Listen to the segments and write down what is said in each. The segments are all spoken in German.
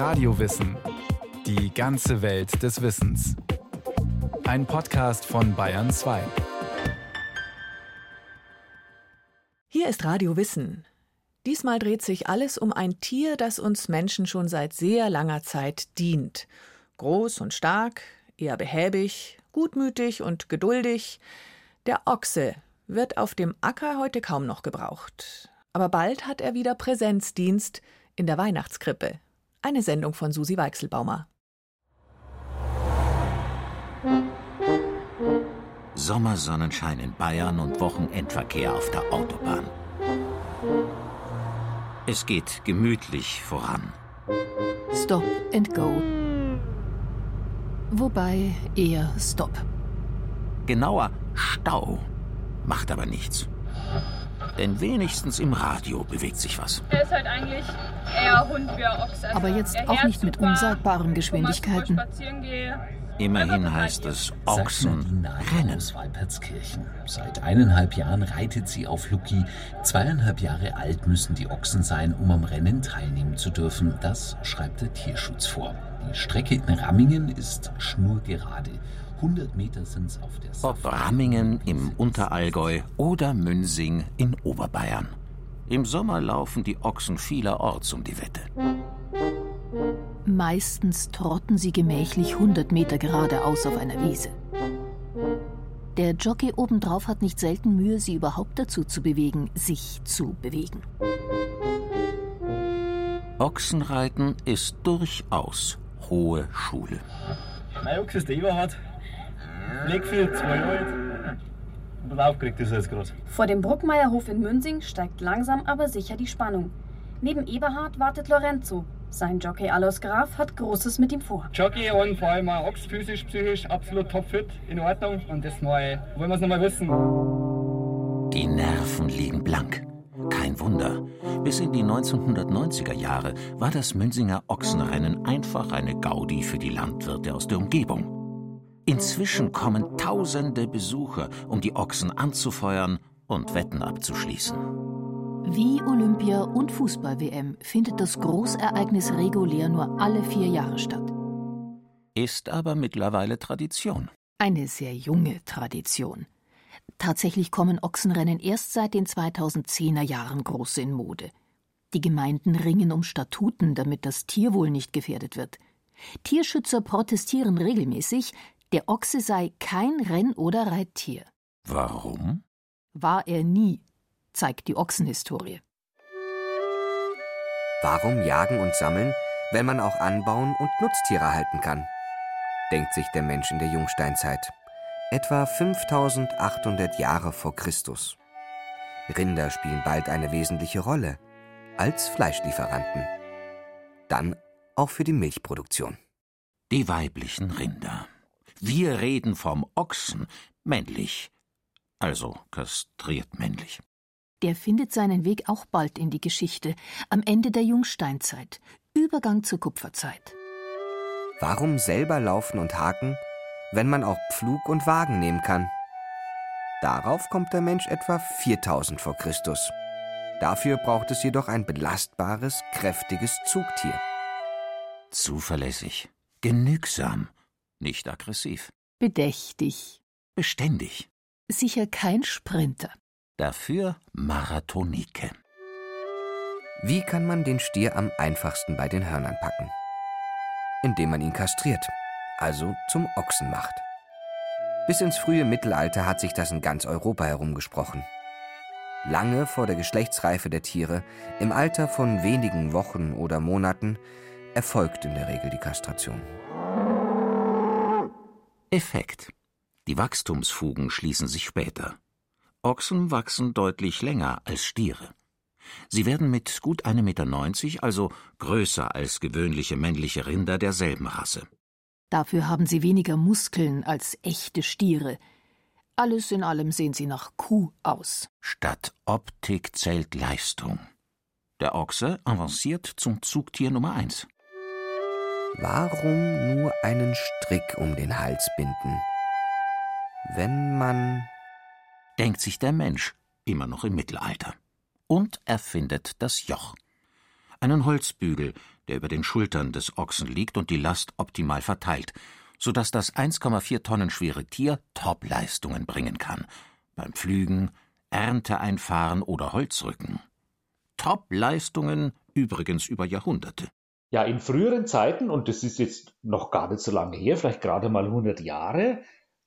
Radiowissen. Die ganze Welt des Wissens. Ein Podcast von Bayern 2. Hier ist Radio Wissen. Diesmal dreht sich alles um ein Tier, das uns Menschen schon seit sehr langer Zeit dient. Groß und stark, eher behäbig, gutmütig und geduldig. Der Ochse wird auf dem Acker heute kaum noch gebraucht. Aber bald hat er wieder Präsenzdienst in der Weihnachtskrippe. Eine Sendung von Susi Weichselbaumer. Sommersonnenschein in Bayern und Wochenendverkehr auf der Autobahn. Es geht gemütlich voran. Stop and go. Wobei eher Stop. Genauer Stau. Macht aber nichts. Denn wenigstens im Radio bewegt sich was. Er ist halt eigentlich eher Hund wie Ochs. Also aber jetzt auch nicht mit unsagbaren Geschwindigkeiten. Immerhin heißt es Ochsen rennen. aus Walpertskirchen. Seit eineinhalb Jahren reitet sie auf Lucky. Zweieinhalb Jahre alt müssen die Ochsen sein, um am Rennen teilnehmen zu dürfen. Das schreibt der Tierschutz vor. Die Strecke in Rammingen ist schnurgerade. 100 Meter sind's auf der Ob Rammingen im Unterallgäu oder Münsing in Oberbayern. Im Sommer laufen die Ochsen vielerorts um die Wette. Meistens trotten sie gemächlich 100 Meter geradeaus auf einer Wiese. Der Jockey obendrauf hat nicht selten Mühe, sie überhaupt dazu zu bewegen, sich zu bewegen. Ochsenreiten ist durchaus hohe Schule. Mein Ochs ist der Eberhard. Leg viel, zwei alt. Und aufgeregt ist er jetzt gerade. Vor dem Bruckmeierhof in Münsing steigt langsam aber sicher die Spannung. Neben Eberhard wartet Lorenzo. Sein Jockey Alois Graf hat Großes mit ihm vor. Jockey und vor allem auch Ochs, physisch, psychisch, absolut topfit, in Ordnung. Und das mal, wollen wir es nochmal wissen. Die Nerven liegen blank. Kein Wunder. Bis in die 1990er Jahre war das Münsinger Ochsenrennen einfach eine Gaudi für die Landwirte aus der Umgebung. Inzwischen kommen tausende Besucher, um die Ochsen anzufeuern und Wetten abzuschließen. Wie Olympia und Fußball-WM findet das Großereignis regulär nur alle vier Jahre statt. Ist aber mittlerweile Tradition. Eine sehr junge Tradition. Tatsächlich kommen Ochsenrennen erst seit den 2010er Jahren groß in Mode. Die Gemeinden ringen um Statuten, damit das Tierwohl nicht gefährdet wird. Tierschützer protestieren regelmäßig, der Ochse sei kein Renn- oder Reittier. Warum? War er nie, zeigt die Ochsenhistorie. Warum jagen und sammeln, wenn man auch anbauen und Nutztiere halten kann? Denkt sich der Mensch in der Jungsteinzeit. Etwa 5800 Jahre vor Christus. Rinder spielen bald eine wesentliche Rolle als Fleischlieferanten. Dann auch für die Milchproduktion. Die weiblichen Rinder. Wir reden vom Ochsen, männlich. Also kastriert männlich. Der findet seinen Weg auch bald in die Geschichte, am Ende der Jungsteinzeit, Übergang zur Kupferzeit. Warum selber laufen und haken, wenn man auch Pflug und Wagen nehmen kann? Darauf kommt der Mensch etwa 4000 vor Christus. Dafür braucht es jedoch ein belastbares, kräftiges Zugtier. Zuverlässig, genügsam, nicht aggressiv. Bedächtig. Beständig. Sicher kein Sprinter. Dafür Marathonike. Wie kann man den Stier am einfachsten bei den Hörnern packen? Indem man ihn kastriert, also zum Ochsen macht. Bis ins frühe Mittelalter hat sich das in ganz Europa herumgesprochen. Lange vor der Geschlechtsreife der Tiere, im Alter von wenigen Wochen oder Monaten, erfolgt in der Regel die Kastration. Effekt. Die Wachstumsfugen schließen sich später. Ochsen wachsen deutlich länger als Stiere. Sie werden mit gut 1,90 Meter, also größer als gewöhnliche männliche Rinder derselben Rasse. Dafür haben sie weniger Muskeln als echte Stiere. Alles in allem sehen sie nach Kuh aus. Statt Optik zählt Leistung. Der Ochse avanciert zum Zugtier Nummer eins. Warum nur einen Strick um den Hals binden? Wenn man. Denkt sich der Mensch, immer noch im Mittelalter. Und erfindet das Joch. Einen Holzbügel, der über den Schultern des Ochsen liegt und die Last optimal verteilt, sodass das 1,4 Tonnen schwere Tier Topleistungen bringen kann. Beim Pflügen, Ernte einfahren oder Holzrücken. Top-Leistungen übrigens über Jahrhunderte. Ja, in früheren Zeiten, und das ist jetzt noch gar nicht so lange her, vielleicht gerade mal 100 Jahre,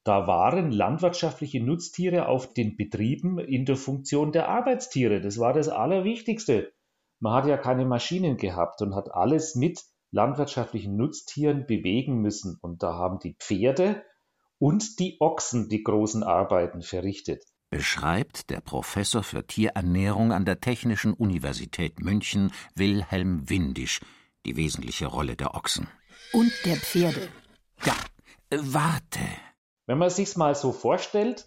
da waren landwirtschaftliche Nutztiere auf den Betrieben in der Funktion der Arbeitstiere. Das war das Allerwichtigste. Man hat ja keine Maschinen gehabt und hat alles mit landwirtschaftlichen Nutztieren bewegen müssen. Und da haben die Pferde und die Ochsen die großen Arbeiten verrichtet beschreibt der Professor für Tierernährung an der Technischen Universität München Wilhelm Windisch die wesentliche Rolle der Ochsen. Und der Pferde. Ja, äh, warte. Wenn man sich's mal so vorstellt,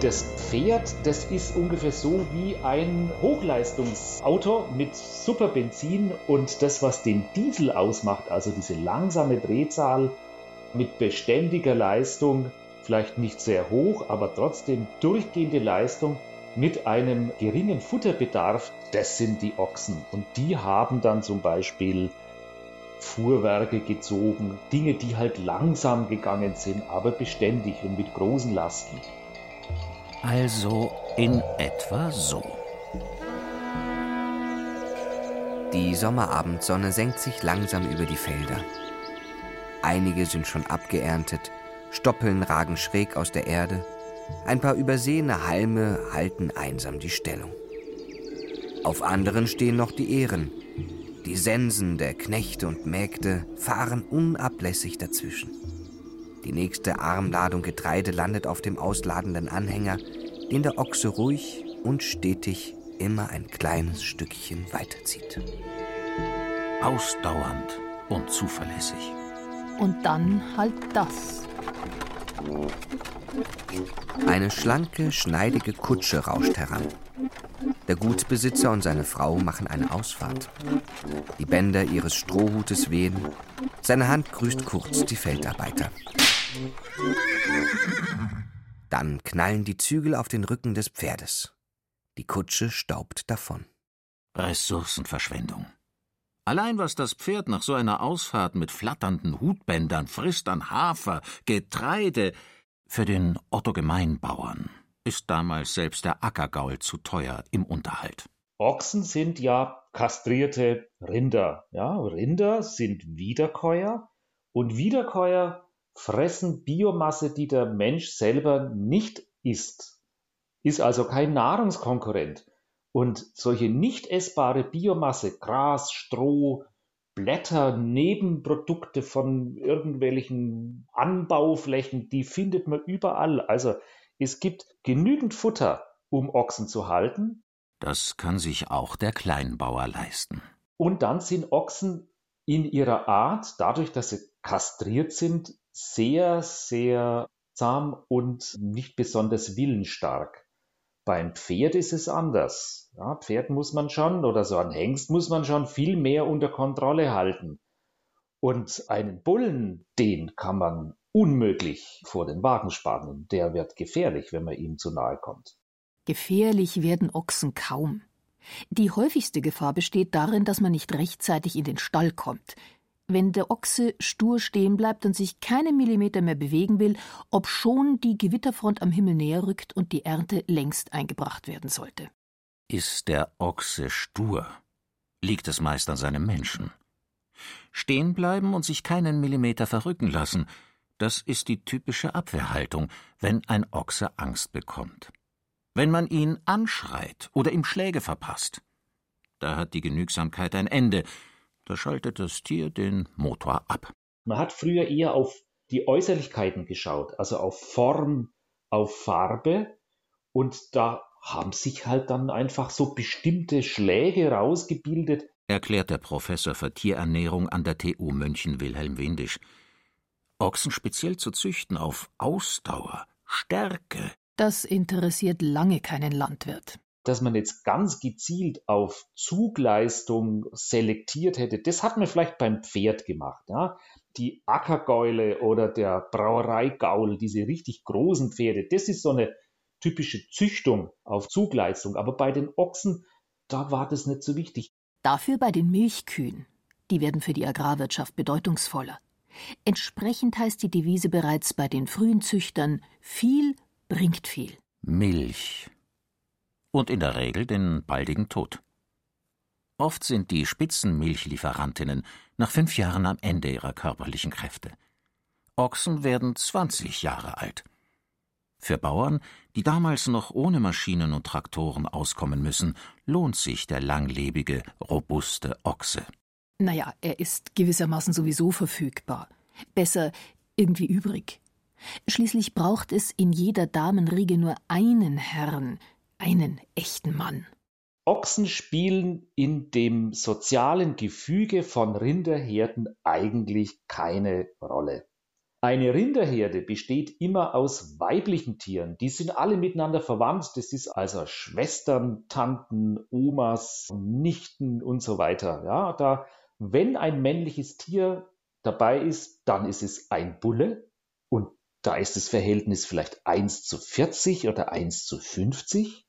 das Pferd, das ist ungefähr so wie ein Hochleistungsauto mit super Benzin und das, was den Diesel ausmacht, also diese langsame Drehzahl mit beständiger Leistung, vielleicht nicht sehr hoch, aber trotzdem durchgehende Leistung mit einem geringen Futterbedarf, das sind die Ochsen. Und die haben dann zum Beispiel Fuhrwerke gezogen, Dinge, die halt langsam gegangen sind, aber beständig und mit großen Lasten. Also in etwa so. Die Sommerabendsonne senkt sich langsam über die Felder. Einige sind schon abgeerntet, Stoppeln ragen schräg aus der Erde, ein paar übersehene Halme halten einsam die Stellung. Auf anderen stehen noch die Ehren. Die Sensen der Knechte und Mägde fahren unablässig dazwischen. Die nächste Armladung Getreide landet auf dem ausladenden Anhänger, den der Ochse ruhig und stetig immer ein kleines Stückchen weiterzieht. Ausdauernd und zuverlässig. Und dann halt das. Eine schlanke, schneidige Kutsche rauscht heran. Der Gutsbesitzer und seine Frau machen eine Ausfahrt. Die Bänder ihres Strohhutes wehen. Seine Hand grüßt kurz die Feldarbeiter. Dann knallen die Zügel auf den Rücken des Pferdes. Die Kutsche staubt davon. Ressourcenverschwendung. Allein was das Pferd nach so einer Ausfahrt mit flatternden Hutbändern frisst an Hafer, Getreide, für den Otto Gemeinbauern ist damals selbst der Ackergaul zu teuer im Unterhalt. Ochsen sind ja kastrierte Rinder. Ja, Rinder sind Wiederkäuer und Wiederkäuer fressen Biomasse, die der Mensch selber nicht isst. Ist also kein Nahrungskonkurrent. Und solche nicht essbare Biomasse, Gras, Stroh, Blätter, Nebenprodukte von irgendwelchen Anbauflächen, die findet man überall. Also es gibt genügend Futter, um Ochsen zu halten. Das kann sich auch der Kleinbauer leisten. Und dann sind Ochsen in ihrer Art, dadurch, dass sie kastriert sind, sehr, sehr zahm und nicht besonders willensstark. Beim Pferd ist es anders. Ja, Pferd muss man schon oder so ein Hengst muss man schon viel mehr unter Kontrolle halten. Und einen Bullen, den kann man unmöglich vor den Wagen spannen. Der wird gefährlich, wenn man ihm zu nahe kommt. Gefährlich werden Ochsen kaum. Die häufigste Gefahr besteht darin, dass man nicht rechtzeitig in den Stall kommt wenn der Ochse stur stehen bleibt und sich keine Millimeter mehr bewegen will, obschon die Gewitterfront am Himmel näher rückt und die Ernte längst eingebracht werden sollte. Ist der Ochse stur, liegt es meist an seinem Menschen. Stehen bleiben und sich keinen Millimeter verrücken lassen, das ist die typische Abwehrhaltung, wenn ein Ochse Angst bekommt. Wenn man ihn anschreit oder ihm Schläge verpasst, da hat die Genügsamkeit ein Ende, da schaltet das Tier den Motor ab. Man hat früher eher auf die Äußerlichkeiten geschaut, also auf Form, auf Farbe. Und da haben sich halt dann einfach so bestimmte Schläge rausgebildet. Erklärt der Professor für Tierernährung an der TU München Wilhelm Windisch. Ochsen speziell zu züchten auf Ausdauer, Stärke. Das interessiert lange keinen Landwirt dass man jetzt ganz gezielt auf Zugleistung selektiert hätte, das hat man vielleicht beim Pferd gemacht. Ja? Die Ackergäule oder der Brauereigaul, diese richtig großen Pferde, das ist so eine typische Züchtung auf Zugleistung. Aber bei den Ochsen, da war das nicht so wichtig. Dafür bei den Milchkühen. Die werden für die Agrarwirtschaft bedeutungsvoller. Entsprechend heißt die Devise bereits bei den frühen Züchtern viel bringt viel. Milch. Und in der Regel den baldigen Tod. Oft sind die Spitzenmilchlieferantinnen nach fünf Jahren am Ende ihrer körperlichen Kräfte. Ochsen werden 20 Jahre alt. Für Bauern, die damals noch ohne Maschinen und Traktoren auskommen müssen, lohnt sich der langlebige, robuste Ochse. Naja, er ist gewissermaßen sowieso verfügbar. Besser irgendwie übrig. Schließlich braucht es in jeder Damenriege nur einen Herrn, einen echten Mann. Ochsen spielen in dem sozialen Gefüge von Rinderherden eigentlich keine Rolle. Eine Rinderherde besteht immer aus weiblichen Tieren. Die sind alle miteinander verwandt. Das ist also Schwestern, Tanten, Omas, Nichten und so weiter. Ja, da, wenn ein männliches Tier dabei ist, dann ist es ein Bulle und da ist das Verhältnis vielleicht 1 zu 40 oder 1 zu 50.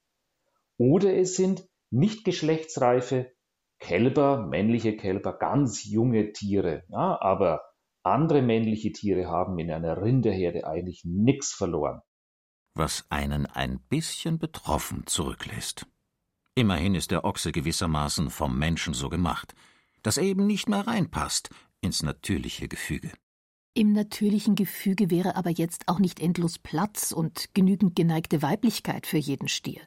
Oder es sind nicht geschlechtsreife Kälber, männliche Kälber, ganz junge Tiere. Ja, aber andere männliche Tiere haben in einer Rinderherde eigentlich nichts verloren. Was einen ein bisschen betroffen zurücklässt. Immerhin ist der Ochse gewissermaßen vom Menschen so gemacht, dass er eben nicht mehr reinpasst ins natürliche Gefüge. Im natürlichen Gefüge wäre aber jetzt auch nicht endlos Platz und genügend geneigte Weiblichkeit für jeden Stier.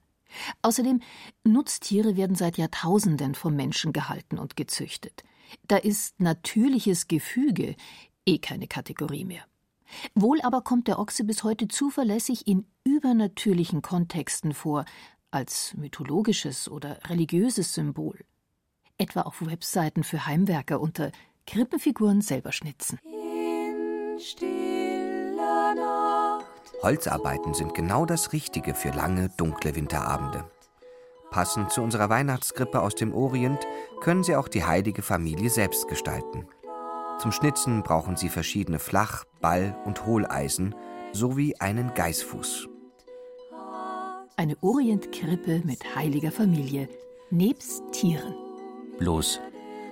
Außerdem, Nutztiere werden seit Jahrtausenden vom Menschen gehalten und gezüchtet. Da ist natürliches Gefüge eh keine Kategorie mehr. Wohl aber kommt der Ochse bis heute zuverlässig in übernatürlichen Kontexten vor, als mythologisches oder religiöses Symbol. Etwa auf Webseiten für Heimwerker unter Krippenfiguren selber schnitzen. Holzarbeiten sind genau das Richtige für lange, dunkle Winterabende. Passend zu unserer Weihnachtskrippe aus dem Orient können sie auch die heilige Familie selbst gestalten. Zum Schnitzen brauchen sie verschiedene Flach-, Ball- und Hohleisen sowie einen Geißfuß. Eine Orientkrippe mit heiliger Familie, nebst Tieren. Bloß,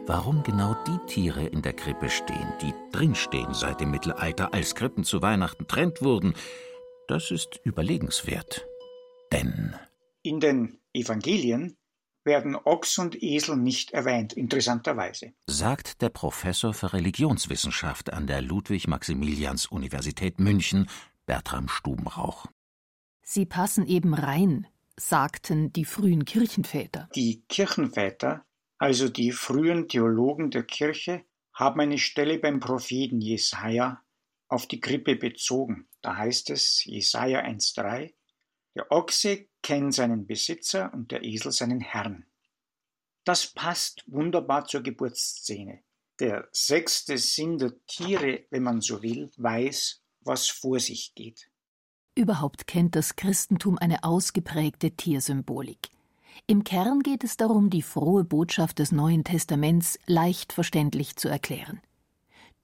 warum genau die Tiere in der Krippe stehen, die drinstehen seit dem Mittelalter, als Krippen zu Weihnachten trennt wurden, das ist überlegenswert. Denn in den Evangelien werden Ochs und Esel nicht erwähnt, interessanterweise. Sagt der Professor für Religionswissenschaft an der Ludwig-Maximilians-Universität München, Bertram Stubenrauch. Sie passen eben rein, sagten die frühen Kirchenväter. Die Kirchenväter, also die frühen Theologen der Kirche, haben eine Stelle beim Propheten Jesaja auf die Krippe bezogen. Da heißt es, Jesaja 1,3, der Ochse kennt seinen Besitzer und der Esel seinen Herrn. Das passt wunderbar zur Geburtsszene. Der sechste Sinn der Tiere, wenn man so will, weiß, was vor sich geht. Überhaupt kennt das Christentum eine ausgeprägte Tiersymbolik. Im Kern geht es darum, die frohe Botschaft des Neuen Testaments leicht verständlich zu erklären.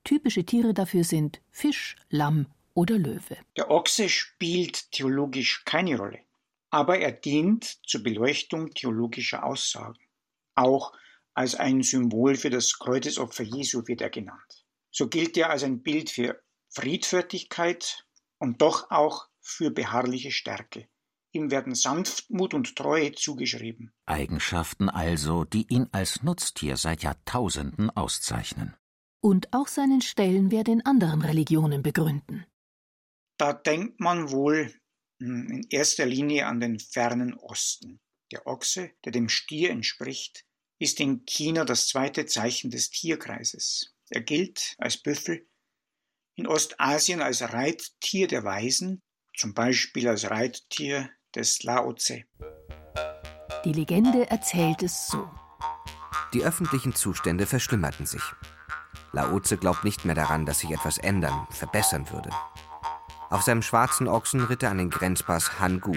Typische Tiere dafür sind Fisch, Lamm oder Löwe. Der Ochse spielt theologisch keine Rolle aber er dient zur Beleuchtung theologischer Aussagen. Auch als ein Symbol für das Kreuzesopfer Jesu wird er genannt. So gilt er als ein Bild für Friedfertigkeit und doch auch für beharrliche Stärke. Ihm werden Sanftmut und Treue zugeschrieben. Eigenschaften also, die ihn als Nutztier seit Jahrtausenden auszeichnen. Und auch seinen Stellenwert in anderen Religionen begründen. Da denkt man wohl hm, in erster Linie an den fernen Osten. Der Ochse, der dem Stier entspricht, ist in China das zweite Zeichen des Tierkreises. Er gilt als Büffel, in Ostasien als Reittier der Weisen, zum Beispiel als Reittier des Lao Tse. Die Legende erzählt es so. Die öffentlichen Zustände verschlimmerten sich. Lao Tse glaubt nicht mehr daran, dass sich etwas ändern, verbessern würde. Auf seinem schwarzen Ochsen ritt er an den Grenzpass Hangu.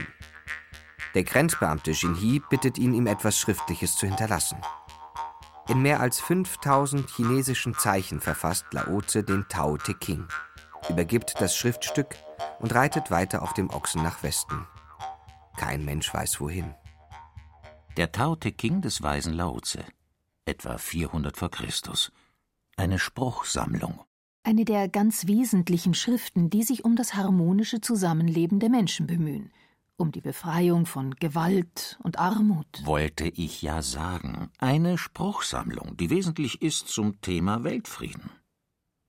Der Grenzbeamte Jinhi bittet ihn, ihm etwas Schriftliches zu hinterlassen. In mehr als 5000 chinesischen Zeichen verfasst Laoze den Tao Te King, übergibt das Schriftstück und reitet weiter auf dem Ochsen nach Westen. Kein Mensch weiß wohin. Der Tao Te King des weisen Laoze. etwa 400 v. Chr. Eine Spruchsammlung. Eine der ganz wesentlichen Schriften, die sich um das harmonische Zusammenleben der Menschen bemühen, um die Befreiung von Gewalt und Armut. Wollte ich ja sagen. Eine Spruchsammlung, die wesentlich ist zum Thema Weltfrieden.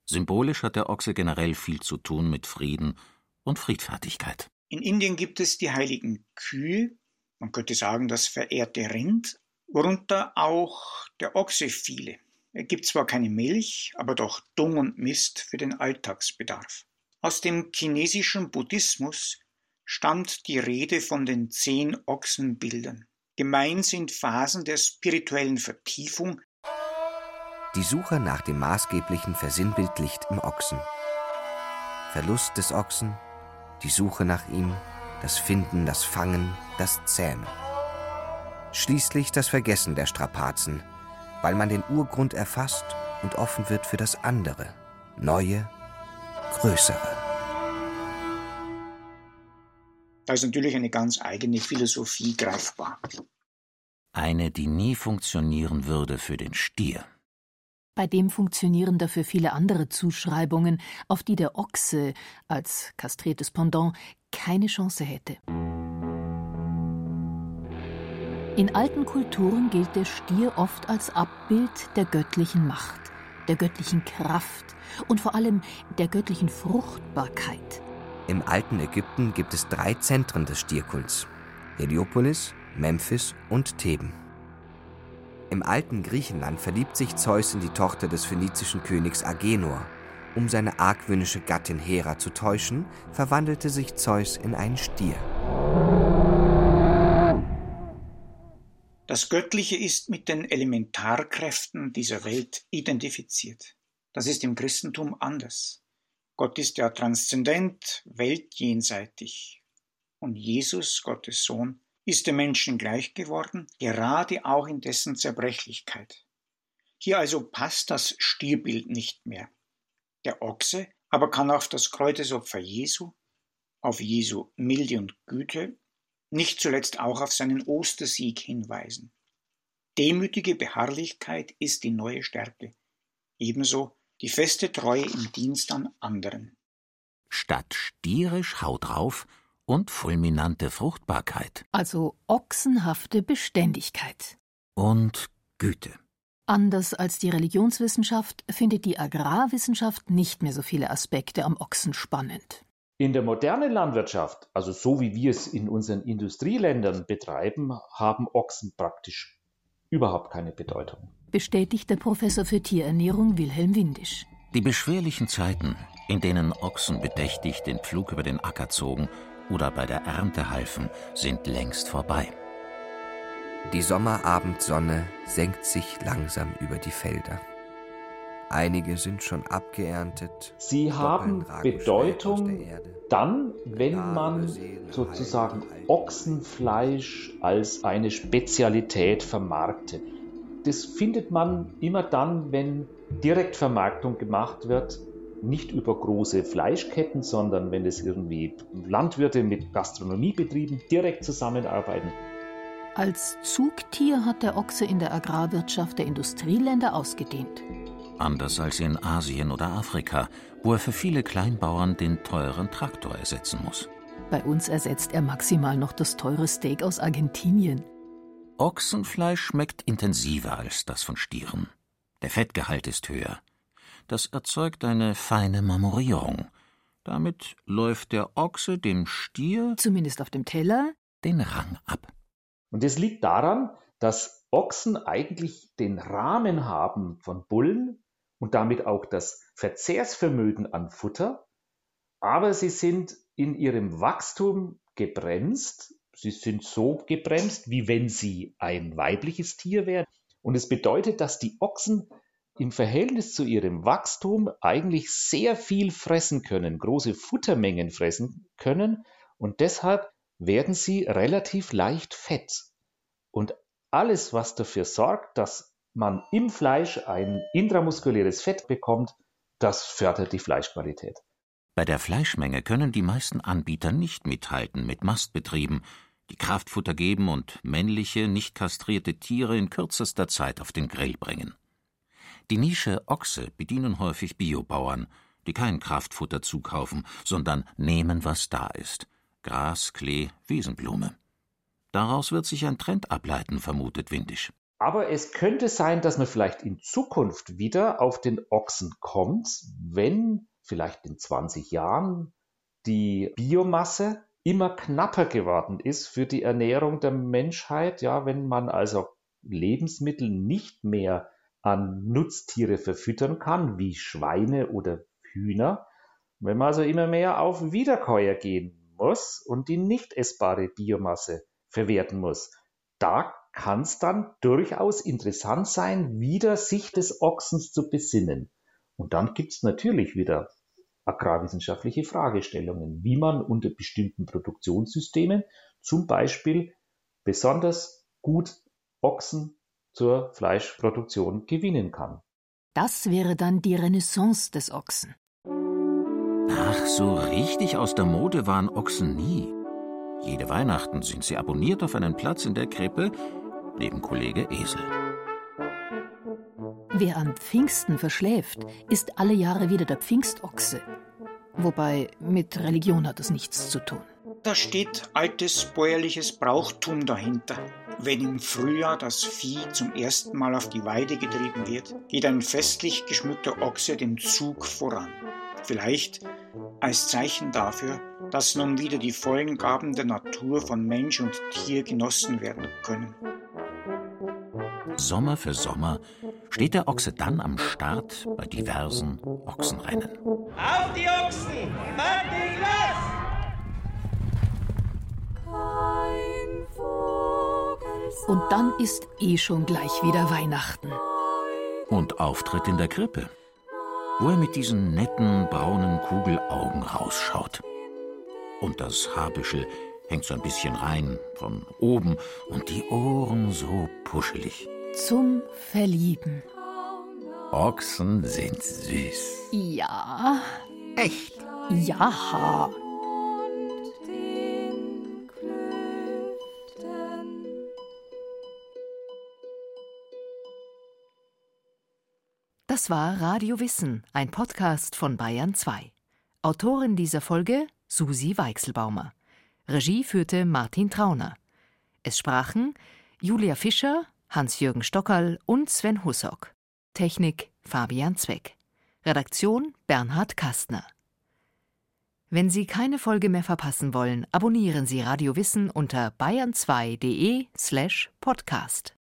Symbolisch hat der Ochse generell viel zu tun mit Frieden und Friedfertigkeit. In Indien gibt es die heiligen Kühe, man könnte sagen das verehrte Rind, worunter auch der Ochse fiele. Er gibt zwar keine Milch, aber doch Dung und Mist für den Alltagsbedarf. Aus dem chinesischen Buddhismus stammt die Rede von den zehn Ochsenbildern. Gemein sind Phasen der spirituellen Vertiefung. Die Suche nach dem Maßgeblichen versinnbildlicht im Ochsen. Verlust des Ochsen, die Suche nach ihm, das Finden, das Fangen, das Zähmen. Schließlich das Vergessen der Strapazen, weil man den Urgrund erfasst und offen wird für das andere, neue, größere. Da ist natürlich eine ganz eigene Philosophie greifbar. Eine, die nie funktionieren würde für den Stier. Bei dem funktionieren dafür viele andere Zuschreibungen, auf die der Ochse als kastriertes Pendant keine Chance hätte. In alten Kulturen gilt der Stier oft als Abbild der göttlichen Macht, der göttlichen Kraft und vor allem der göttlichen Fruchtbarkeit. Im alten Ägypten gibt es drei Zentren des Stierkults: Heliopolis, Memphis und Theben. Im alten Griechenland verliebt sich Zeus in die Tochter des phönizischen Königs Agenor. Um seine argwöhnische Gattin Hera zu täuschen, verwandelte sich Zeus in einen Stier. Das Göttliche ist mit den Elementarkräften dieser Welt identifiziert. Das ist im Christentum anders. Gott ist ja transzendent, weltjenseitig. Und Jesus, Gottes Sohn, ist dem Menschen gleich geworden, gerade auch in dessen Zerbrechlichkeit. Hier also passt das Stierbild nicht mehr. Der Ochse aber kann auf das Kreuzesopfer Jesu, auf Jesu Milde und Güte nicht zuletzt auch auf seinen Ostersieg hinweisen. Demütige Beharrlichkeit ist die neue Stärke, ebenso die feste Treue im Dienst an anderen. Statt stierisch Haut drauf und fulminante Fruchtbarkeit. Also ochsenhafte Beständigkeit. Und Güte. Anders als die Religionswissenschaft findet die Agrarwissenschaft nicht mehr so viele Aspekte am Ochsen spannend. In der modernen Landwirtschaft, also so wie wir es in unseren Industrieländern betreiben, haben Ochsen praktisch überhaupt keine Bedeutung. Bestätigt der Professor für Tierernährung Wilhelm Windisch. Die beschwerlichen Zeiten, in denen Ochsen bedächtig den Pflug über den Acker zogen oder bei der Ernte halfen, sind längst vorbei. Die Sommerabendsonne senkt sich langsam über die Felder. Einige sind schon abgeerntet. Sie haben Bedeutung dann, wenn man sozusagen Ochsenfleisch als eine Spezialität vermarktet. Das findet man immer dann, wenn Direktvermarktung gemacht wird, nicht über große Fleischketten, sondern wenn es irgendwie Landwirte mit Gastronomiebetrieben direkt zusammenarbeiten. Als Zugtier hat der Ochse in der Agrarwirtschaft der Industrieländer ausgedehnt anders als in Asien oder Afrika, wo er für viele Kleinbauern den teuren Traktor ersetzen muss. Bei uns ersetzt er maximal noch das teure Steak aus Argentinien. Ochsenfleisch schmeckt intensiver als das von Stieren. Der Fettgehalt ist höher. Das erzeugt eine feine Marmorierung. Damit läuft der Ochse dem Stier, zumindest auf dem Teller, den Rang ab. Und es liegt daran, dass Ochsen eigentlich den Rahmen haben von Bullen, und damit auch das Verzehrsvermögen an Futter, aber sie sind in ihrem Wachstum gebremst. Sie sind so gebremst, wie wenn sie ein weibliches Tier wären. Und es bedeutet, dass die Ochsen im Verhältnis zu ihrem Wachstum eigentlich sehr viel fressen können, große Futtermengen fressen können und deshalb werden sie relativ leicht fett. Und alles, was dafür sorgt, dass man im Fleisch ein intramuskuläres Fett bekommt, das fördert die Fleischqualität. Bei der Fleischmenge können die meisten Anbieter nicht mithalten mit Mastbetrieben, die Kraftfutter geben und männliche, nicht kastrierte Tiere in kürzester Zeit auf den Grill bringen. Die Nische Ochse bedienen häufig Biobauern, die kein Kraftfutter zukaufen, sondern nehmen, was da ist. Gras, Klee, Wiesenblume. Daraus wird sich ein Trend ableiten, vermutet Windisch. Aber es könnte sein, dass man vielleicht in Zukunft wieder auf den Ochsen kommt, wenn vielleicht in 20 Jahren die Biomasse immer knapper geworden ist für die Ernährung der Menschheit, ja, wenn man also Lebensmittel nicht mehr an Nutztiere verfüttern kann, wie Schweine oder Hühner, wenn man also immer mehr auf Wiederkäuer gehen muss und die nicht essbare Biomasse verwerten muss, da kann es dann durchaus interessant sein, wieder sich des Ochsens zu besinnen. Und dann gibt es natürlich wieder agrarwissenschaftliche Fragestellungen, wie man unter bestimmten Produktionssystemen zum Beispiel besonders gut Ochsen zur Fleischproduktion gewinnen kann. Das wäre dann die Renaissance des Ochsen. Ach, so richtig aus der Mode waren Ochsen nie. Jede Weihnachten sind sie abonniert auf einen Platz in der Krippe neben Kollege Esel. Wer an Pfingsten verschläft, ist alle Jahre wieder der Pfingstochse. Wobei mit Religion hat das nichts zu tun. Da steht altes bäuerliches Brauchtum dahinter. Wenn im Frühjahr das Vieh zum ersten Mal auf die Weide getrieben wird, geht ein festlich geschmückter Ochse dem Zug voran. Vielleicht als Zeichen dafür, dass nun wieder die vollen Gaben der Natur von Mensch und Tier genossen werden können. Sommer für Sommer steht der Ochse dann am Start bei diversen Ochsenrennen. Auf die Ochsen! Martin, los! Und dann ist eh schon gleich wieder Weihnachten. Und Auftritt in der Krippe, wo er mit diesen netten braunen Kugelaugen rausschaut. Und das Haarbüschel hängt so ein bisschen rein von oben und die Ohren so puschelig. Zum Verlieben. Ochsen sind süß. Ja. Echt? Ja. Das war Radio Wissen, ein Podcast von Bayern 2. Autorin dieser Folge Susi Weichselbaumer. Regie führte Martin Trauner. Es sprachen Julia Fischer, Hans-Jürgen Stockerl und Sven Hussock. Technik Fabian Zweck. Redaktion Bernhard Kastner. Wenn Sie keine Folge mehr verpassen wollen, abonnieren Sie Radio Wissen unter bayern2.de slash podcast.